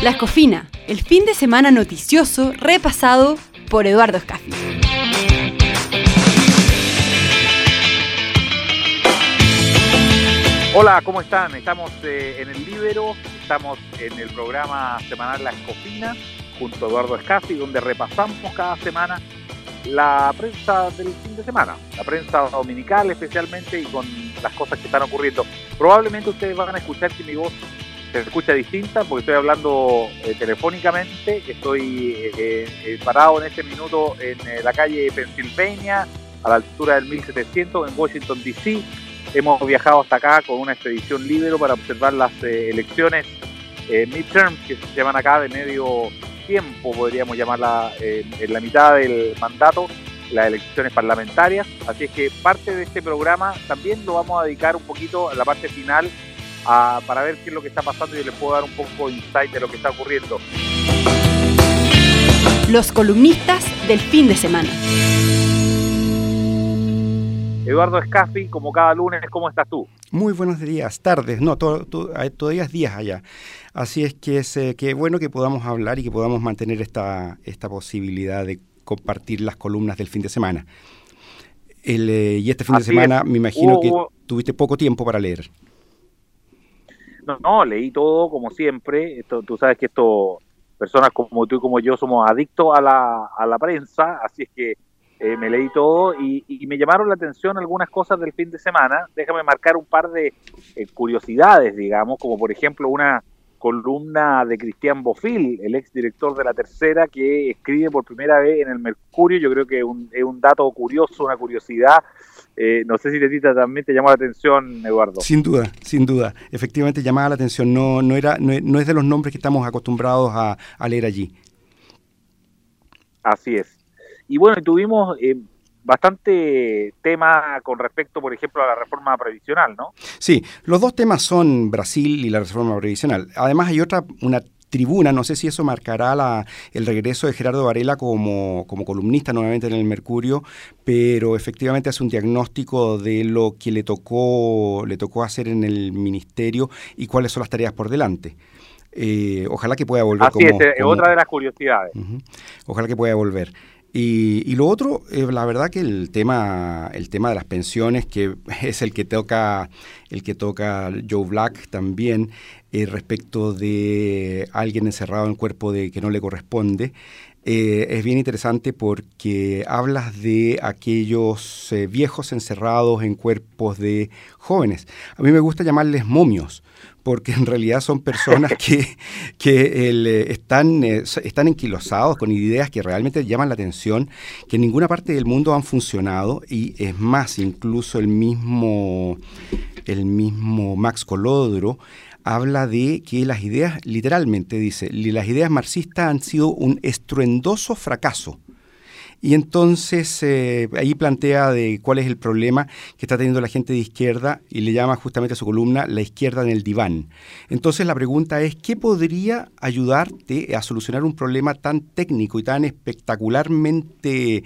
La Escofina, el fin de semana noticioso repasado por Eduardo Escafi. Hola, ¿cómo están? Estamos eh, en el Libero, estamos en el programa semanal La Escofina junto a Eduardo Escafi, donde repasamos cada semana la prensa del fin de semana, la prensa dominical especialmente y con las cosas que están ocurriendo. Probablemente ustedes van a escuchar que mi voz se escucha distinta porque estoy hablando eh, telefónicamente, estoy eh, eh, parado en este minuto en la calle Pennsylvania, a la altura del 1700 en Washington, D.C. Hemos viajado hasta acá con una expedición libero para observar las elecciones midterms que se llaman acá de medio tiempo, podríamos llamarla en la mitad del mandato, las elecciones parlamentarias. Así es que parte de este programa también lo vamos a dedicar un poquito a la parte final para ver qué es lo que está pasando y les puedo dar un poco de insight de lo que está ocurriendo. Los columnistas del fin de semana. Eduardo Escafi, como cada lunes, ¿cómo estás tú? Muy buenos días, tardes, no, todavía es días allá. Así es que es eh, que bueno que podamos hablar y que podamos mantener esta, esta posibilidad de compartir las columnas del fin de semana. Eh, y este fin de semana me imagino que tuviste poco tiempo para leer. No, no, leí todo como siempre. Esto, tú sabes que esto, personas como tú y como yo somos adictos a la, a la prensa, así es que eh, me leí todo y, me llamaron la atención algunas cosas del fin de semana. Déjame marcar un par de eh, curiosidades, digamos, como por ejemplo una columna de Cristian Bofil, el ex director de la tercera, que escribe por primera vez en el Mercurio. Yo creo que un, es un dato curioso, una curiosidad eh, no sé si Letita también te llamó la atención, Eduardo. Sin duda, sin duda. Efectivamente llamaba la atención. No, no, era, no, es de los nombres que estamos acostumbrados a, leer allí. Así es. Y bueno, tuvimos eh, bastante tema con respecto, por ejemplo, a la reforma previsional, ¿no? Sí, los dos temas son Brasil y la reforma previsional. Además hay otra, una tribuna. No sé si eso marcará la, el regreso de Gerardo Varela como, como columnista nuevamente en el Mercurio, pero efectivamente hace un diagnóstico de lo que le tocó, le tocó hacer en el ministerio y cuáles son las tareas por delante. Eh, ojalá que pueda volver. Así es, otra de las curiosidades. Ojalá que pueda volver. Y, lo otro, eh, la verdad que el tema, el tema de las pensiones, que es el que toca, el que toca Joe Black también, eh, respecto de alguien encerrado en el cuerpo de que no le corresponde, eh, es bien interesante porque hablas de aquellos viejos encerrados en cuerpos de jóvenes. A mí me gusta llamarles momios, porque en realidad son personas que, que eh, están, eh, están enquilosados con ideas que realmente llaman la atención, que en ninguna parte del mundo han funcionado y es más, incluso el mismo, el mismo Max Colodro habla de que las ideas, literalmente dice, las ideas marxistas han sido un estruendoso fracaso y entonces eh, ahí plantea de cuál es el problema que está teniendo la gente de izquierda y le llama justamente a su columna la izquierda en el diván. Entonces la pregunta es, ¿qué podría ayudarte a solucionar un problema tan técnico y tan espectacularmente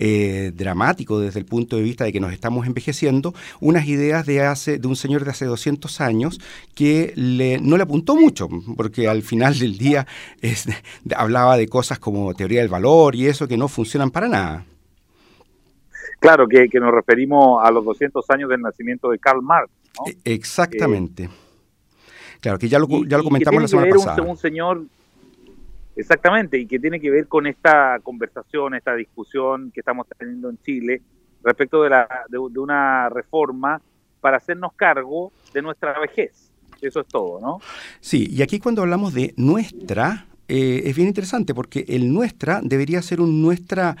eh, dramático desde el punto de vista de que nos estamos envejeciendo, unas ideas de, hace, de un señor de hace 200 años que le, no le apuntó mucho, porque al final del día hablaba de cosas como teoría del valor y eso que no para nada. Claro, que, nos referimos a los 200 años del nacimiento de Karl Marx. E, exactamente. claro, que ya lo, ya lo comentamos la semana pasada. un señor Exactamente, y que tiene que ver con esta conversación, esta discusión que estamos teniendo en Chile respecto de, la, de, una reforma para hacernos cargo de nuestra vejez. Eso es todo, ¿no? Sí, y aquí cuando hablamos de nuestra, eh, es bien interesante porque el nuestra debería ser un nuestra...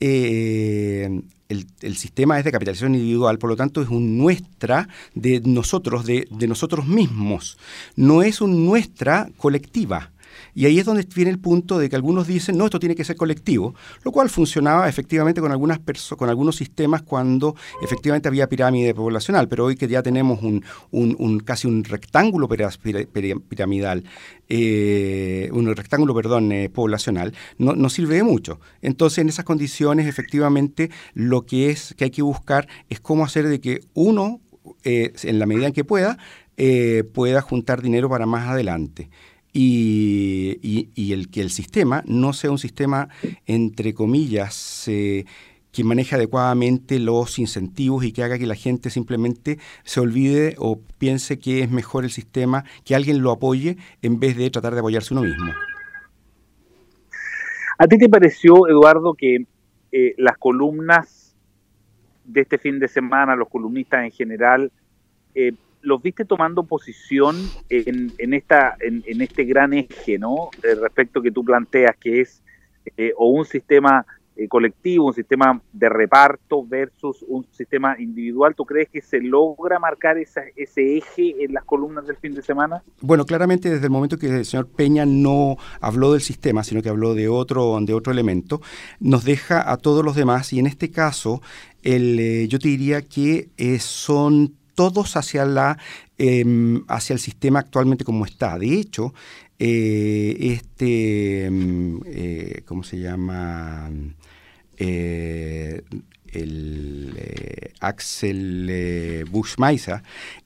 Eh, el, el, sistema es de capitalización individual, por lo tanto es un nuestra de nosotros, de, de nosotros mismos. No es un nuestra colectiva. Y ahí es donde viene el punto de que algunos dicen, no, esto tiene que ser colectivo, lo cual funcionaba efectivamente con, algunas con algunos sistemas cuando efectivamente había pirámide poblacional, pero hoy que ya tenemos un, un, casi un rectángulo piramidal, eh, un rectángulo, perdón, eh, poblacional, no, no sirve de mucho. Entonces, en esas condiciones, efectivamente, lo que es que hay que buscar es cómo hacer de que uno, eh, en la medida en que pueda, pueda juntar dinero para más adelante. Y, el que el sistema no sea un sistema, entre comillas, eh, que maneje adecuadamente los incentivos y que haga que la gente simplemente se olvide o piense que es mejor el sistema, que alguien lo apoye en vez de tratar de apoyarse uno mismo. ¿A ti te pareció, Eduardo, que eh, las columnas de este fin de semana, los columnistas en general, eh, los viste tomando posición en, en esta, en, este gran eje, ¿no? Eh, respecto que tú planteas, que es eh, o un sistema eh, colectivo, un sistema de reparto versus un sistema individual. ¿Tú crees que se logra marcar ese eje en las columnas del fin de semana? Bueno, claramente desde el momento que el señor Peña no habló del sistema, sino que habló de otro, de otro elemento, nos deja a todos los demás y en este caso yo te diría que son todos hacia, la, em, hacia el sistema actualmente como está. De hecho, eh, este, em, eh, ¿cómo se llama? El eh, Axel eh,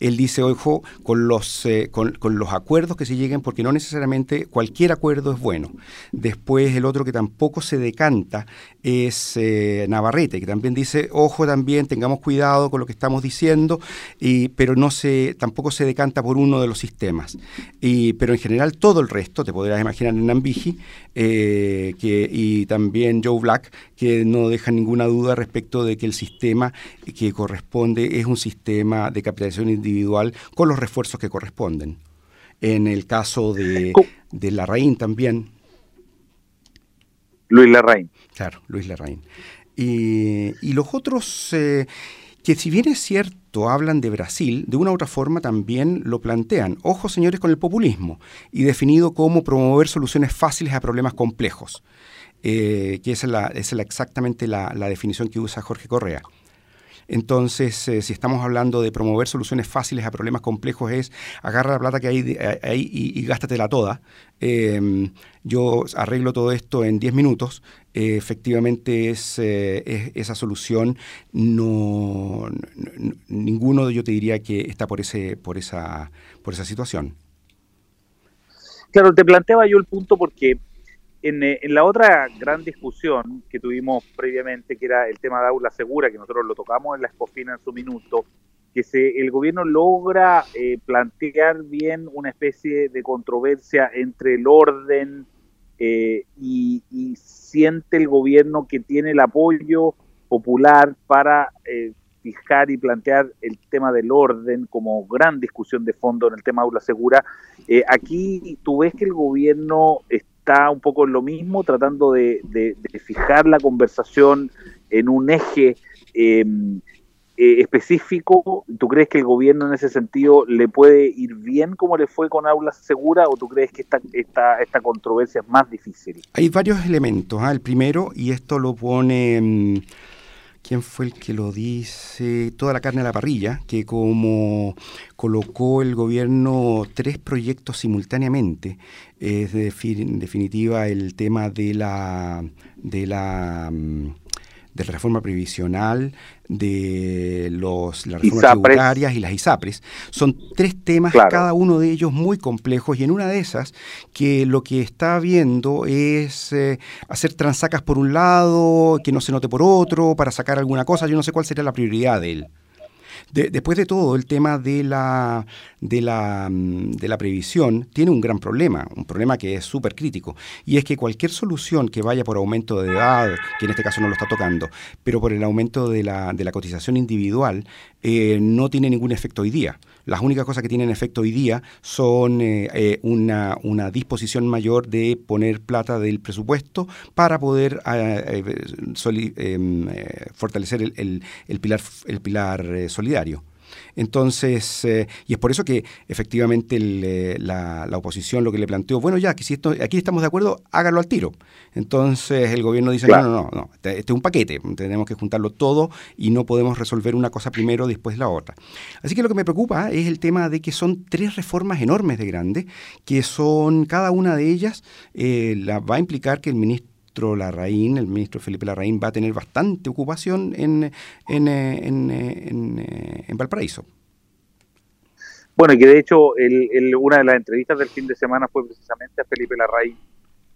él dice, ojo, con los, eh, con, los acuerdos que se lleguen, porque no necesariamente cualquier acuerdo es bueno. Después el otro que tampoco se decanta es eh, Navarrete, que también dice, ojo también, tengamos cuidado con lo que estamos diciendo, y, pero no se, tampoco se decanta por uno de los sistemas. Y, pero en general todo el resto, te podrás imaginar en Nambiji, que, y también Joe Black, que no deja ninguna duda respecto de que el sistema que corresponde es un sistema de capitalización individual con los refuerzos que corresponden. En el caso de, de Larraín también. Luis Larraín. Claro, Luis Larraín. Y, y los otros, eh, que si bien es cierto, hablan de Brasil, de una u otra forma también lo plantean. Ojo, señores, con el populismo, y definido como promover soluciones fáciles a problemas complejos. Eh, que es, la, es exactamente la, definición que usa Jorge Correa. Entonces, eh, si estamos hablando de promover soluciones fáciles a problemas complejos, es agarra la plata que hay ahí y, gástatela toda. Yo arreglo todo esto en 10 minutos. efectivamente, es, esa solución no, ninguno yo te diría que está por, esa, por esa situación. Claro, te planteaba yo el punto porque eh, en, la otra gran discusión que tuvimos previamente, que era el tema de aula segura, que nosotros lo tocamos en la escofina en su minuto, que se, el gobierno logra eh, plantear bien una especie de controversia entre el orden eh, y, siente el gobierno que tiene el apoyo popular para fijar y plantear el tema del orden como gran discusión de fondo en el tema aula segura. aquí tú ves que el gobierno está un poco en lo mismo, tratando de, fijar la conversación en un eje em, eh, específico. ¿Tú crees que el gobierno en ese sentido le puede ir bien como le fue con Aulas Segura o tú crees que esta, esta, esta controversia es más difícil? Hay varios elementos. ¿ah? El primero, y esto lo pone... Em, ¿Quién fue el que lo dice? Toda la carne a la parrilla, que como colocó el gobierno tres proyectos simultáneamente, es en definitiva el tema de la, de la mm, de la reforma previsional, de los, las reformas tributarias y las ISAPRES. Son tres temas, cada uno de ellos muy complejos, y en una de esas, que lo que está viendo es eh, hacer transacas por un lado, que no se note por otro, para sacar alguna cosa, yo no sé cuál sería la prioridad de él después de todo, el tema de la, de, la, mm, de la previsión tiene un gran problema, un problema que es súper crítico, y es que cualquier solución que vaya por aumento de edad, que en este caso no lo está tocando, pero por el aumento de la, de la cotización individual, eh, no tiene ningún efecto hoy día. Las únicas cosas que tienen efecto hoy día son eh, eh, una, una, disposición mayor de poner plata del presupuesto para poder em, fortalecer el, el, pilar, el pilar solidario. Entonces, eh, y es por eso que efectivamente eh, la, oposición lo que le planteó, bueno, ya, que si esto, aquí estamos de acuerdo, hágalo al tiro. Entonces el gobierno dice, no, no, no, no, este, este es un paquete, tenemos que juntarlo todo y no podemos resolver una cosa primero, después la otra. Así que lo que me preocupa es el tema de que son tres reformas enormes de grandes, que son, cada una de ellas eh, la, va a implicar que el ministro Larraín, el ministro Felipe Larraín, va a tener bastante ocupación en, en, eh, en, eh, en, Valparaíso. Bueno, y que de hecho el, una de las entrevistas del fin de semana fue precisamente a Felipe Larraín,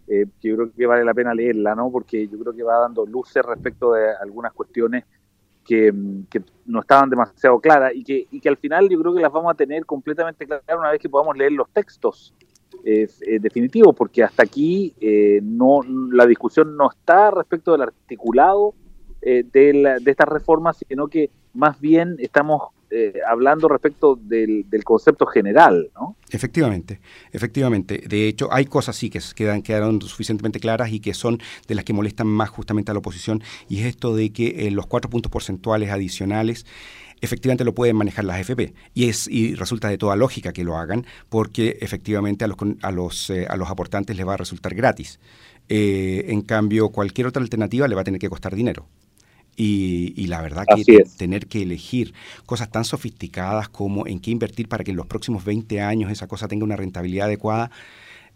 eh, que yo creo que vale la pena leerla, ¿no? Porque yo creo que va dando luces respecto de algunas cuestiones que, no estaban demasiado claras y que, y que al final yo creo que las vamos a tener completamente claras una vez que podamos leer los textos definitivos, porque hasta aquí eh, no la discusión no está respecto del articulado eh, de, de estas reformas, sino que más bien estamos eh, hablando respecto del, concepto general, ¿no? Efectivamente, efectivamente. De hecho, hay cosas sí que quedan, quedaron suficientemente claras y que son de las que molestan más justamente a la oposición, y es esto de que los cuatro puntos porcentuales adicionales efectivamente lo pueden manejar las FP y es y resulta de toda lógica que lo hagan porque efectivamente a los a los, eh, a los aportantes les va a resultar gratis. en cambio, cualquier otra alternativa le va a tener que costar dinero. Y, la verdad que tener que elegir cosas tan sofisticadas como en qué invertir para que en los próximos 20 años esa cosa tenga una rentabilidad adecuada,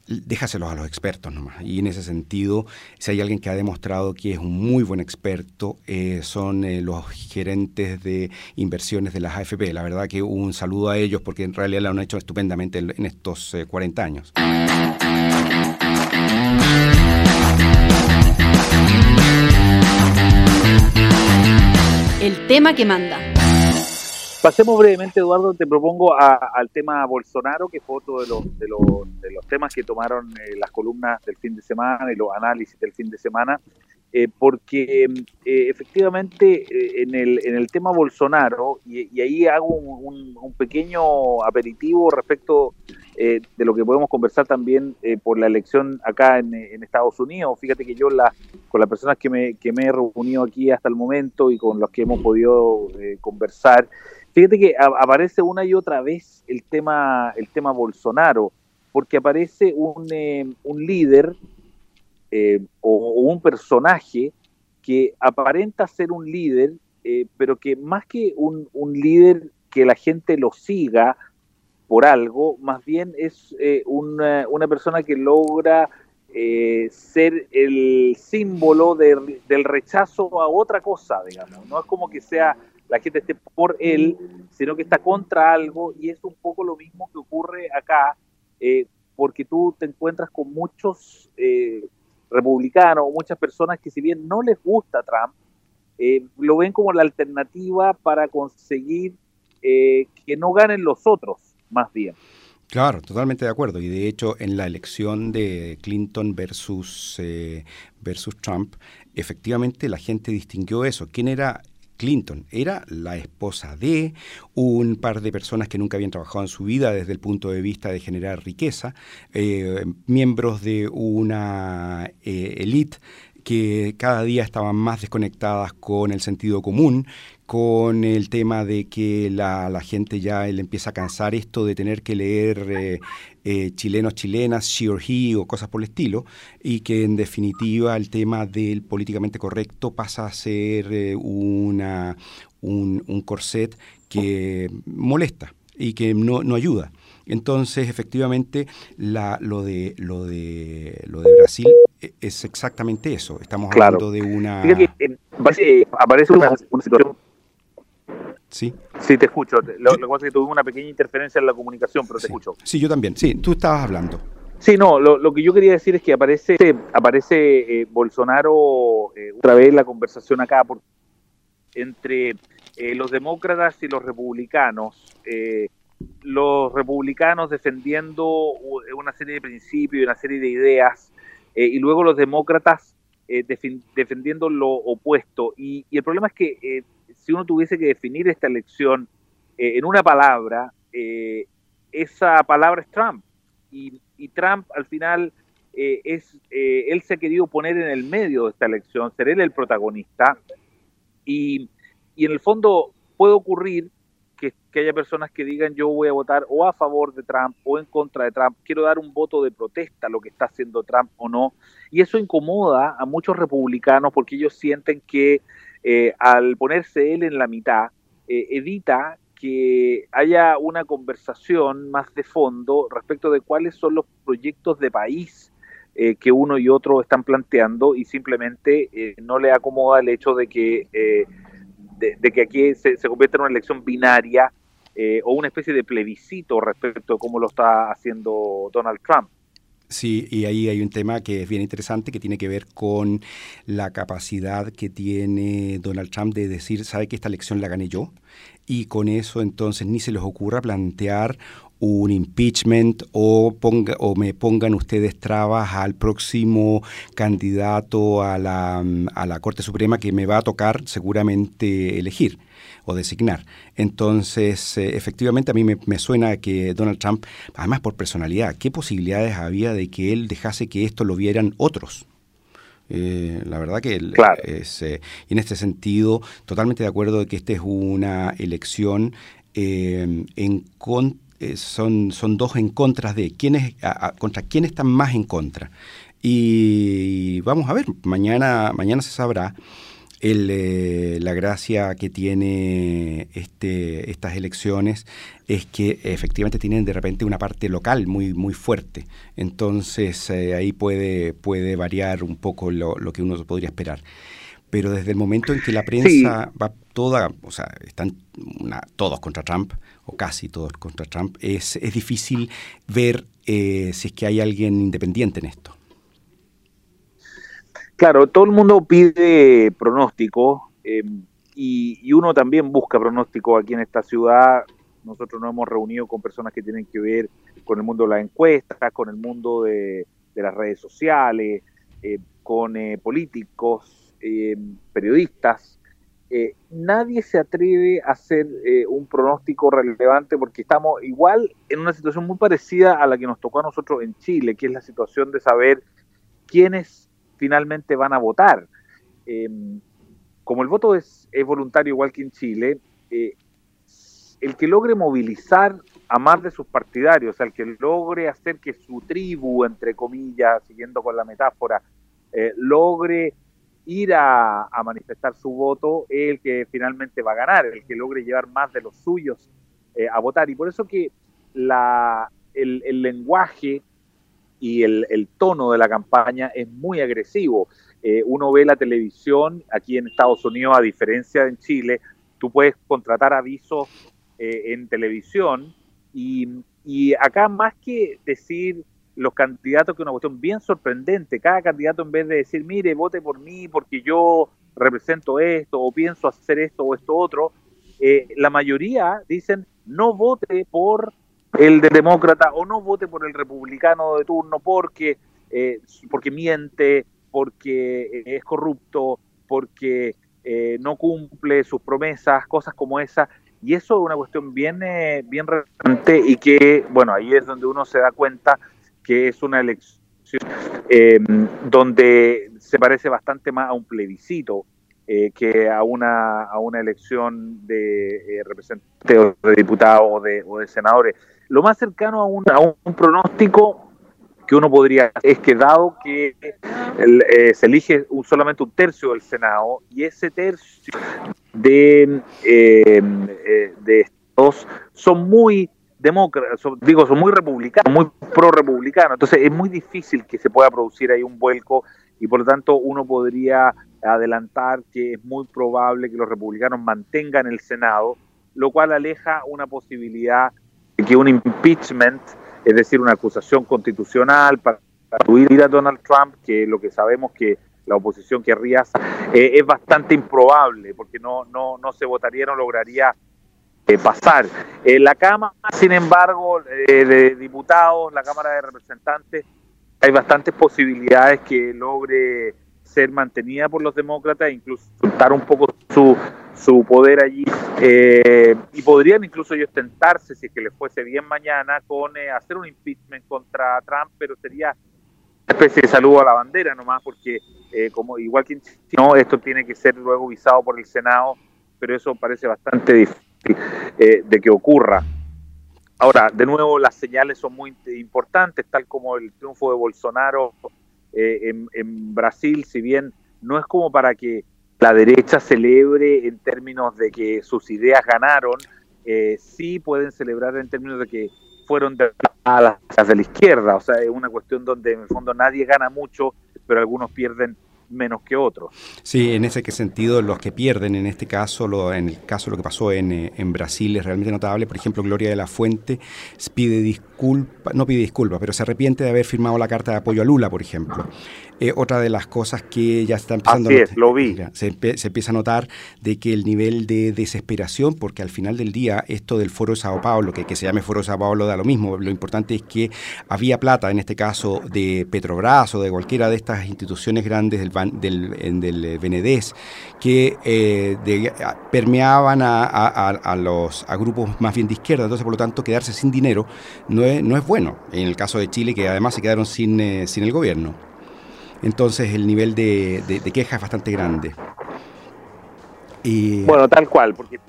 déjaselos a los expertos nomás. Y en ese sentido, si hay alguien que ha demostrado que es un muy buen experto, eh, son eh, los gerentes de inversiones de las AFP. La verdad que un saludo a ellos porque en realidad lo han hecho estupendamente en estos 40 eh, años. el tema que manda. Pasemos brevemente, Eduardo, te propongo al tema Bolsonaro, que fue otro de los, de los, temas que tomaron eh, las columnas del fin de semana y los análisis del fin de semana, eh, porque eh, efectivamente en, el, en el tema Bolsonaro, y, ahí hago un, pequeño aperitivo respecto de lo que podemos conversar también por la elección acá en, Estados Unidos. Fíjate que yo la, con las personas que me, que me he reunido aquí hasta el momento y con los que hemos podido conversar, fíjate que aparece una y otra vez el tema, el tema Bolsonaro, porque aparece un, un líder o, un personaje que aparenta ser un líder, pero que más que un, un líder que la gente lo siga, por algo, más bien es eh, una, persona que logra eh, ser el símbolo del rechazo a otra cosa, digamos. No es como que sea la gente esté por él, sino que está contra algo y es un poco lo mismo que ocurre acá, eh, porque tú te encuentras con muchos republicanos, muchas personas que si bien no les gusta Trump, lo ven como la alternativa para conseguir que no ganen los otros más bien. Claro, totalmente de acuerdo. Y de hecho, en la elección de Clinton versus, eh, versus Trump, efectivamente la gente distinguió eso. ¿Quién era Clinton? Era la esposa de un par de personas que nunca habían trabajado en su vida desde el punto de vista de generar riqueza, eh, miembros de una eh, élite que cada día estaban más desconectadas con el sentido común, con el tema de que la, gente ya le empieza a cansar esto de tener que leer eh, eh, chilenos, chilenas, she or he o cosas por el estilo, y que en definitiva el tema del políticamente correcto pasa a ser eh, una, un, un corset que molesta y que no, no ayuda. Entonces, efectivamente, la, lo, de, lo, de, lo de Brasil e, es exactamente eso. Estamos hablando de una... aparece una, situación... Sí. Sí, te escucho. Lo, que pasa es que tuve una pequeña interferencia en la comunicación, pero te escucho. Sí, yo también. Sí, tú estabas hablando. Sí, no, lo, que yo quería decir es que aparece, aparece eh, Bolsonaro eh, otra vez en la conversación acá por, entre eh, los demócratas y los republicanos los republicanos defendiendo una serie de principios y una serie de ideas, eh, y luego los demócratas eh, defendiendo lo opuesto. Y, el problema es que eh, si uno tuviese que definir esta elección en una palabra, esa palabra es Trump. Y, Trump al final es, él se ha querido poner en el medio de esta elección, ser él el protagonista. Y, y en el fondo puede ocurrir que, haya personas que digan yo voy a votar o a favor de Trump o en contra de Trump, quiero dar un voto de protesta a lo que está haciendo Trump o no. Y eso incomoda a muchos republicanos porque ellos sienten que eh, al ponerse él en la mitad, eh, evita que haya una conversación más de fondo respecto de cuáles son los proyectos de país eh, que uno y otro están planteando y simplemente no le acomoda el hecho de que de, que aquí se, se, convierte en una elección binaria eh, o una especie de plebiscito respecto a cómo lo está haciendo Donald Trump. Sí, y ahí hay un tema que es bien interesante que tiene que ver con la capacidad que tiene Donald Trump de decir, sabe que esta elección la gané yo, y con eso entonces ni se les ocurra plantear un impeachment o, ponga, o me pongan ustedes trabas al próximo candidato a la, a la Corte Suprema que me va a tocar seguramente elegir o designar. Entonces, eh, efectivamente, a mí me, suena que Donald Trump, además por personalidad, ¿qué posibilidades había de que él dejase que esto lo vieran otros? Eh, la verdad que es, eh, en este sentido, totalmente de acuerdo de que esta es una elección en son, son dos en contra de. ¿Quiénes, ¿Contra quién están más en contra? Y vamos a ver, mañana, mañana se sabrá eh, la gracia que tiene este, estas elecciones es que efectivamente tienen de repente una parte local muy, muy fuerte. Entonces eh, ahí puede, puede variar un poco lo, lo, que uno podría esperar. Pero desde el momento en que la prensa va toda, o sea, están todos contra Trump, o casi todos contra Trump, es, es difícil ver eh, si es que hay alguien independiente en esto. Claro, todo el mundo pide pronóstico em, y, uno también busca pronóstico aquí en esta ciudad. Nosotros nos hemos reunido con personas que tienen que ver con el mundo de las encuestas, con el mundo de, las redes sociales, eh, con eh, políticos, em, periodistas. Eh, nadie se atreve a hacer un pronóstico relevante porque estamos igual en una situación muy parecida a la que nos tocó a nosotros en Chile, que es la situación de saber quiénes finalmente van a votar. Em, como el voto es, voluntario igual que en Chile, eh, el que logre movilizar a más de sus partidarios, el que logre hacer que su tribu, entre comillas, siguiendo con la metáfora, eh, logre ir a, manifestar su voto, es el que finalmente va a ganar, el que logre llevar más de los suyos eh, a votar. Y por eso que la, el, lenguaje y el, tono de la campaña es muy agresivo. Eh, uno ve la televisión aquí en Estados Unidos, a diferencia de en Chile, tú puedes contratar avisos eh, en televisión y, acá más que decir los candidatos, que es una cuestión bien sorprendente, cada candidato en vez de decir, mire, vote por mí porque yo represento esto o pienso hacer esto o esto otro, eh, la mayoría dicen, no vote por el de demócrata o no vote por el republicano de turno porque, eh, porque miente, porque es corrupto, porque eh, no cumple sus promesas, cosas como esa. Y eso es una cuestión bien, eh, bien relevante y que, bueno, ahí es donde uno se da cuenta que es una elección donde se parece bastante más a un plebiscito que a una, a una elección de representantes o de diputados o de, o de senadores. Lo más cercano a un, un pronóstico que uno podría es que dado que eh, se elige solamente un tercio del Senado y ese tercio de, eh, eh, de estos son muy demócratas, digo, son muy republicanos, muy pro-republicanos, entonces es muy difícil que se pueda producir ahí un vuelco y por lo tanto uno podría adelantar que es muy probable que los republicanos mantengan el Senado, lo cual aleja una posibilidad que un impeachment, es decir, una acusación constitucional para ir a Donald Trump, que lo que sabemos que la oposición querría, eh, es bastante improbable, porque no, no, no se votaría, no lograría pasar. En la Cámara, sin embargo, eh, de diputados, la Cámara de Representantes, hay bastantes posibilidades que logre ser mantenida por los demócratas, incluso soltar un poco su, su poder allí eh, y podrían incluso ellos tentarse si es que les fuese bien mañana con eh, hacer un impeachment contra Trump, pero sería una especie de saludo a la bandera nomás porque eh, como igual que en no, esto tiene que ser luego visado por el Senado, pero eso parece bastante difícil de que ocurra. Ahora, de nuevo, las señales son muy importantes, tal como el triunfo de Bolsonaro en, en Brasil, si bien no es como para que la derecha celebre en términos de que sus ideas ganaron, eh, sí pueden celebrar en términos de que fueron de, las de la izquierda. O sea, es una cuestión donde en el fondo nadie gana mucho, pero algunos pierden menos que otros. Sí, en ese sentido, los que pierden en este caso, lo, en el caso lo que pasó en, eh, en, Brasil es realmente notable. Por ejemplo, Gloria de la Fuente pide disculpas, no pide disculpas, pero se arrepiente de haber firmado la carta de apoyo a Lula, por ejemplo. Eh, otra de las cosas que ya está empezando Así es, lo vi. Se, se, empieza a notar de que el nivel de desesperación, porque al final del día esto del Foro de Sao Paulo, que, que se llame Foro de Sao Paulo da lo mismo, lo importante es que había plata, en este caso de Petrobras o de cualquiera de estas instituciones grandes del, del, del Benedés, que eh, de, permeaban a, a, a, los, a grupos más bien de izquierda, entonces por lo tanto quedarse sin dinero no es, no es bueno, en el caso de Chile que además se quedaron sin, eh, sin el gobierno. Entonces el nivel de, de, de queja es bastante grande. Y... Bueno, tal cual, porque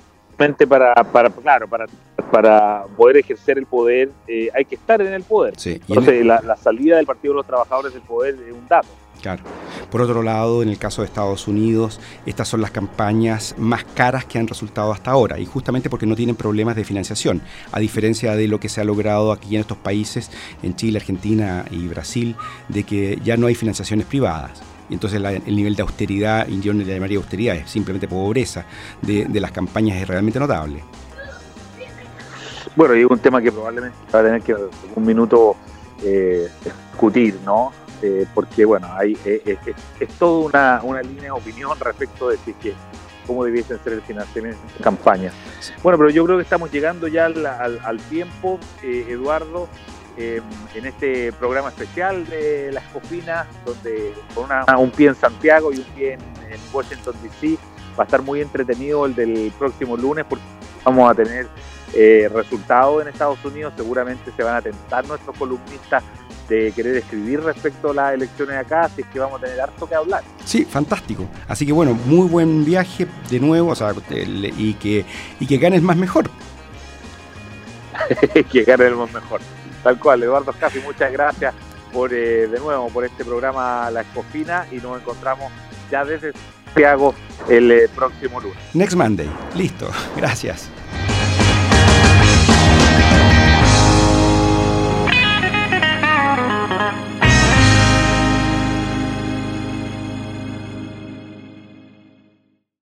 para, para claro, para, para poder ejercer el poder eh, hay que estar en el poder. Sí. Entonces, el... la, la, salida del Partido de los Trabajadores del poder es un dato. Claro. Por otro lado, en el caso de Estados Unidos, estas son las campañas más caras que han resultado hasta ahora, y justamente porque no tienen problemas de financiación, a diferencia de lo que se ha logrado aquí en estos países, en Chile, Argentina y Brasil, de que ya no hay financiaciones privadas. Entonces el nivel de austeridad, yo no le llamaría austeridad, es simplemente pobreza de, de las campañas es realmente notable. Bueno, y un tema que probablemente va a tener que un minuto eh, discutir, ¿no? Eh, porque bueno, hay, eh, eh, es toda una, una, línea de opinión respecto de si que cómo debiesen ser el financiamiento de campaña. Bueno, pero yo creo que estamos llegando ya al, al, al tiempo, Eduardo, en este programa especial de las cofinas, donde con una, un pie en Santiago y un pie en, en Washington DC, va a estar muy entretenido el del próximo lunes porque vamos a tener eh, resultados en Estados Unidos, seguramente se van a tentar nuestros columnistas de querer escribir respecto a las elecciones acá, así es que vamos a tener harto que hablar. Sí, fantástico. Así que bueno, muy buen viaje de nuevo, o sea, y que, y que ganes más mejor. que gane el más mejor. Tal cual, Eduardo Scaffi, muchas gracias por eh, de nuevo por este programa La Escofina y nos encontramos ya desde Santiago el eh, próximo lunes. Next Monday, listo, gracias.